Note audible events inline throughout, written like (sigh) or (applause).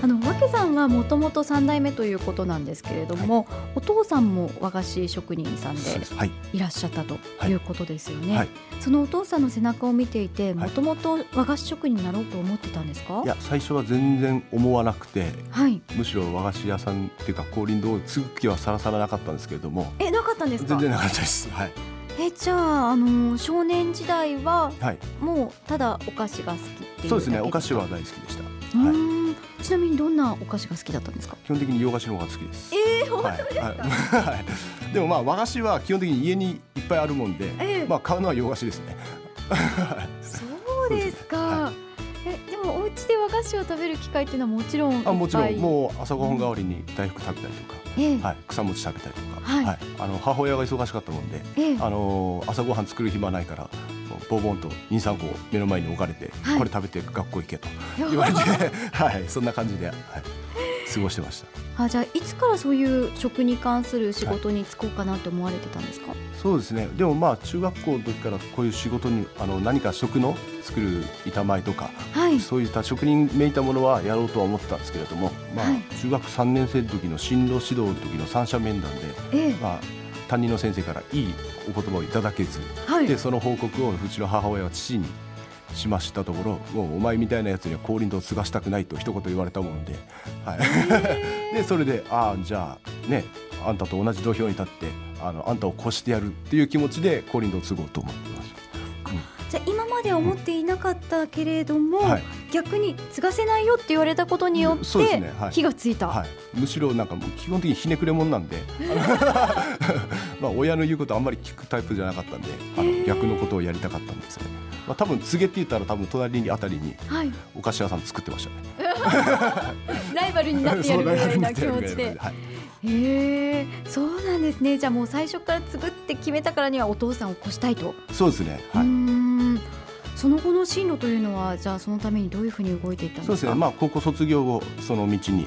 あのわけさんはもともと三代目ということなんですけれども、はい、お父さんも和菓子職人さんでいらっしゃったということですよね。はい、そのお父さんの背中を見ていて、もともと和菓子職人になろうと思ってたんですか？いや最初は全然思わなくて、はい、むしろ和菓子屋さんっていうか光林堂を継ぐ気はさらさらなかったんですけれども、えなかったんですか？全然なかったです。はい。えじゃああの少年時代は、はい、もうただお菓子が好きっていうそうですねお菓子は大好きでした。はい。ちなみにどんなお菓子が好きだったんですか？基本的に洋菓子の方が好きです。ええー、本当ですか？はい。でもまあ和菓子は基本的に家にいっぱいあるもんで、えー、まあ買うのは洋菓子ですね。そうですか。はい、えでもお家で和菓子を食べる機会っていうのはもちろんあもちろんもう朝ごはん代わりに大福食べたりとか。はい、草餅食べたりとか、はい、はい、あの母親が忙しかったもんで、えあの朝ごはん作る暇ないからボーボンと二三個目の前に置かれて、はい、これ食べて学校行けと言われて (laughs) はいそんな感じで、はい、過ごしてました。あじゃあいつからそういう食に関する仕事に就こうかなと思われてたんですか、はい、そうですね。でもまあ中学校の時からこういう仕事にあの何か食の作る板前とか、はい、そういった職人めいたものはやろうとは思ってたんですけれども、まあ、中学3年生の時の進路指導の時の三者面談で、ええ、まあ担任の先生からいいお言葉をいただけず、はい、でその報告をうちの母親は父にしましたところもうお前みたいなやつには降臨と継がしたくないと一言言われたもので,、はい、(laughs) でそれでああじゃあねあんたと同じ土俵に立ってあのあんたを越してやるっていう気持ちで降臨と継ごうと思ってました。じゃあ今まで思っていなかったけれども、うんはい、逆に継がせないよって言われたことによって、ね。はい、火がついた、はい、むしろなんか基本的にひねくれ者なんで。(laughs) まあ親の言うことあんまり聞くタイプじゃなかったんであの逆のことをやりたかったんですね、まあ、多分告げって言ったら多分隣にあたりにお菓子屋さん作ってましたね、(laughs) ライバルになってやるぐらいな気持ちで。へえそうなんですね。じゃあもう最初から作って決めたからにはお父さんを越したいと。そうですね。はいその後の進路というのはじゃあそのためにどういうふうに動いていったんですか？そうですねまあ高校卒業後その道に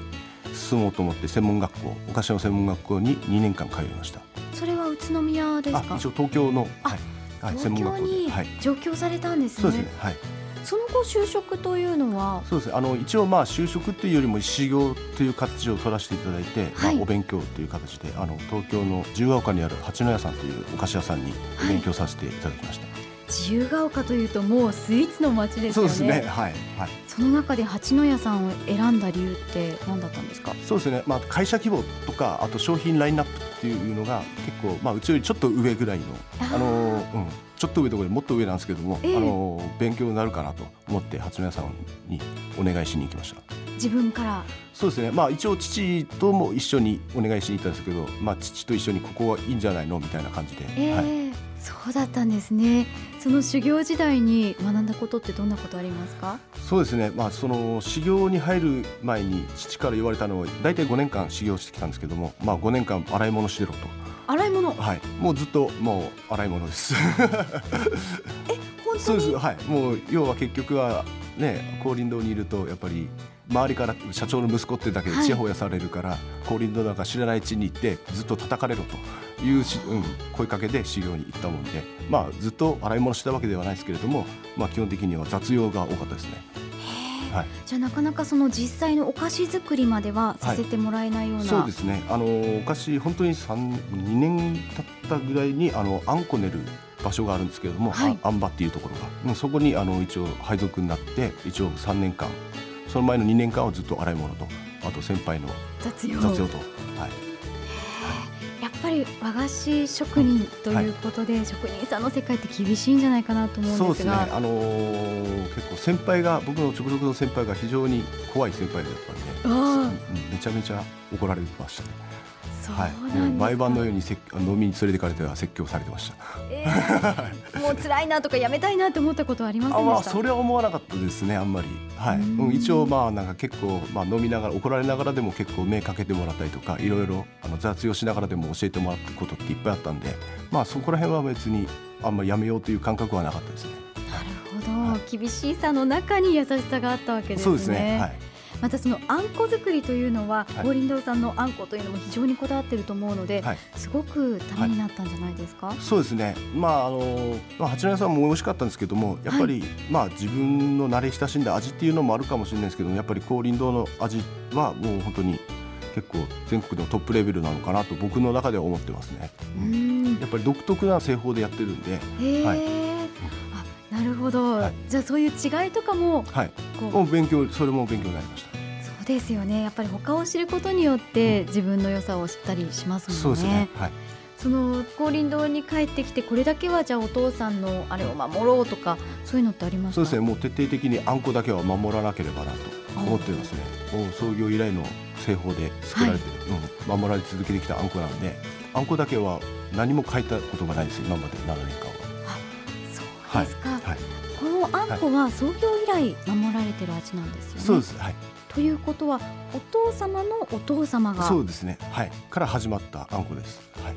進もうと思って専門学校お菓子の専門学校に2年間通いました。それは宇都宮ですか？一応東京の、はい。はい、専門学校に上京されたんですね、そうですね。はい。その後就職というのは？そうです。ねあの一応まあ就職というよりも修行という形を取らせていただいて、はい、まあ、お勉強という形であの東京の自由が丘にある八野屋さんというお菓子屋さんにお勉強させていただきました、はい自由が丘というともうスイーツの街ですよね。そうですね。はい。はい。その中で八野屋さんを選んだ理由って何だったんですか？そうですね。まあ会社規模とかあと商品ラインナップっていうのが結構まあうちよりちょっと上ぐらいのあのうんちょっと上ところでもっと上なんですけども、えー、あの勉強になるかなと思って八野屋さんにお願いしに行きました。自分から？そうですねまあ一応父とも一緒にお願いしに行ったんですけど、まあ、父と一緒にここはいいんじゃないの？みたいな感じで、えー、はい、そうだったんですね。その修行時代に学んだことってどんなことありますか？そうですね。まあその修行に入る前に父から言われたのは大体5年間修行してきたんですけどもまあ5年間洗い物してろと。洗い物？はい。もうずっともう洗い物です。え本当に？そうです。はい。もう要は結局はね高林堂にいるとやっぱり周りから社長の息子ってだけでちやほやされるから、高林堂なんか知らない地に行ってずっと叩かれろというし、うん、声かけで修行に行ったもんで、まあ、ずっと洗い物したわけではないですけれども、まあ、基本的には雑用が多かったですね。はい、じゃあなかなかその実際のお菓子作りまではさせてもらえないような、はい、そうですね。あのお菓子本当に2年経ったぐらいにあのあんこ練る場所があるんですけれども、はい、あんばっていうところが。そこにあの一応配属になって一応3年間その前の2年間はずっと洗い物とあと先輩の雑用。と、はい、やっぱり和菓子職人ということで、はい、職人さんの世界って厳しいんじゃないかなと思うんですが。そうですね、あのー、結構先輩が僕の直属の先輩が非常に怖い先輩だったんで、めちゃめちゃ怒られてましたね。はい、もう毎晩のようにせ飲みに連れてかれては説教されてました、えー、もう (laughs) 辛いなとかやめたいなと思ったことはありませんまあ、それは思わなかったですねあんまり、はい、うん、一応まあなんか結構、まあ、飲みながら怒られながらでも結構目かけてもらったりとかいろいろあの雑用しながらでも教えてもらったことっていっぱいあったんでまあそこら辺は別にあんまりやめようという感覚はなかったですね。なるほど、はい、厳しさの中に優しさがあったわけですね。そうですね、はいまたそのあんこ作りというのは高林堂さんのあんこというのも非常にこだわってると思うので、はい、すごくためになったんじゃないですか、はい、そうですね。まああの、まあ、八戸さんも美味しかったんですけどもやっぱり、まあ自分の慣れ親しんだ味っていうのもあるかもしれないですけどもやっぱり高林堂の味はもう本当に結構全国のトップレベルなのかなと僕の中では思ってますね。うん。やっぱり独特な製法でやってるんで。はい、あなるほど、はい、じゃあそういう違いとかも、はい、こう勉強それも勉強になりました。ですよね。やっぱり他を知ることによって自分の良さを知ったりしますもんね。そうですね。はい。その高林堂に帰ってきてこれだけはじゃあお父さんのあれを守ろうとかそういうのってありますそうですね。もう徹底的にあんこだけは守らなければなと思ってますね。もう創業以来の製法で作られてる、はい、うん、守られ続けてきたあんこなんであんこだけは何も書いたことがないです今まで7年間は。あそうですか、はい。はい、このあんこは創業以来守られてる味なんですよね。そうです。はいということはお父様のお父様が。そうですね。はい。から始まったあんこです。はい。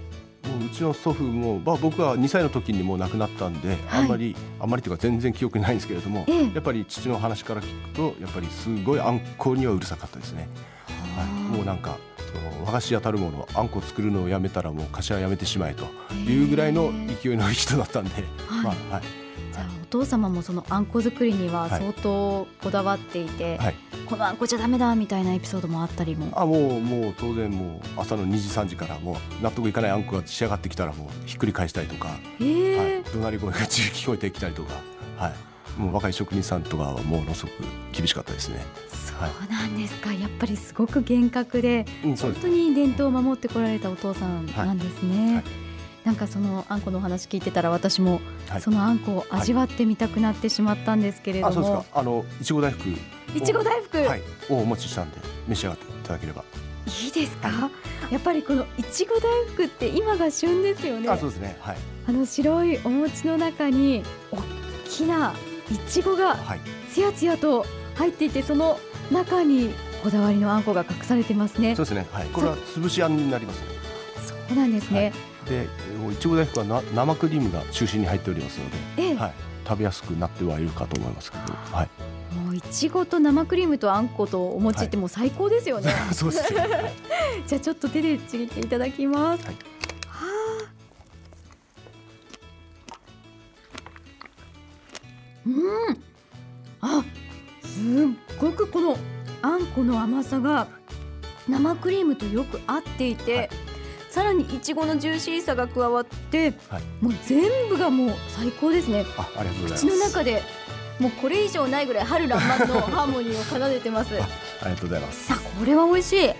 もううちの祖父も、まあ、僕は2歳の時にもう亡くなったんで、はい、あんまりあんまりというか全然記憶にないんですけれども、ええ、やっぱり父の話から聞くとやっぱりすごいあんこにはうるさかったですね。はい、もうなんかその和菓子屋たるものあんこ作るのをやめたらもう菓子屋やめてしまえというぐらいの勢いの人だったんで、まあはい。じゃあお父様もそのあんこ作りには相当こだわっていて、はい、このあんこじゃだめだみたいなエピソードもあったりも？あもうもう当然もう朝の2時3時からもう納得いかないあんこが仕上がってきたらもうひっくり返したりとか、えー。はい、怒鳴り声が聞こえてきたりとか、はい、もう若い職人さんとかはものすごく厳しかったですね。そうなんですか、やっぱりすごく厳格で、うん、本当に伝統を守ってこられたお父さんなんですね。はい。なんかそのあんこの話聞いてたら私もそのあんこを味わってみたくなってしまったんですけれども、はい、あのいちご大福いちご大福、はい、をお持ちしたんで召し上がっていただければ。いいですか、はい、やっぱりこのいちご大福って今が旬ですよね。あそうですね。はい。あの白いお餅の中に大きないちごがつやつやと入っていてその中にこだわりのあんこが隠されてますね。そうですね。はい。これは潰しあんになりますね。そうなんですね、はい。でいちご大福はな生クリームが中心に入っておりますので、ええ、はい、食べやすくなってはいるかと思いますけど、はい、もういちごと生クリームとあんことお餅ってもう最高ですよね、はい、そうです、ね、(laughs) じゃあちょっと手でちぎっていただきます、はい、うん。あすっごくこのあんこの甘さが生クリームとよく合っていて、はい。さらにいちごのジューシーさが加わって、はい、もう全部がもう最高ですね。あありがとうございます。口の中でもうこれ以上ないぐらい春らんまんのハーモニーを奏でてます。(laughs) ありがとうございます。あこれは美味しい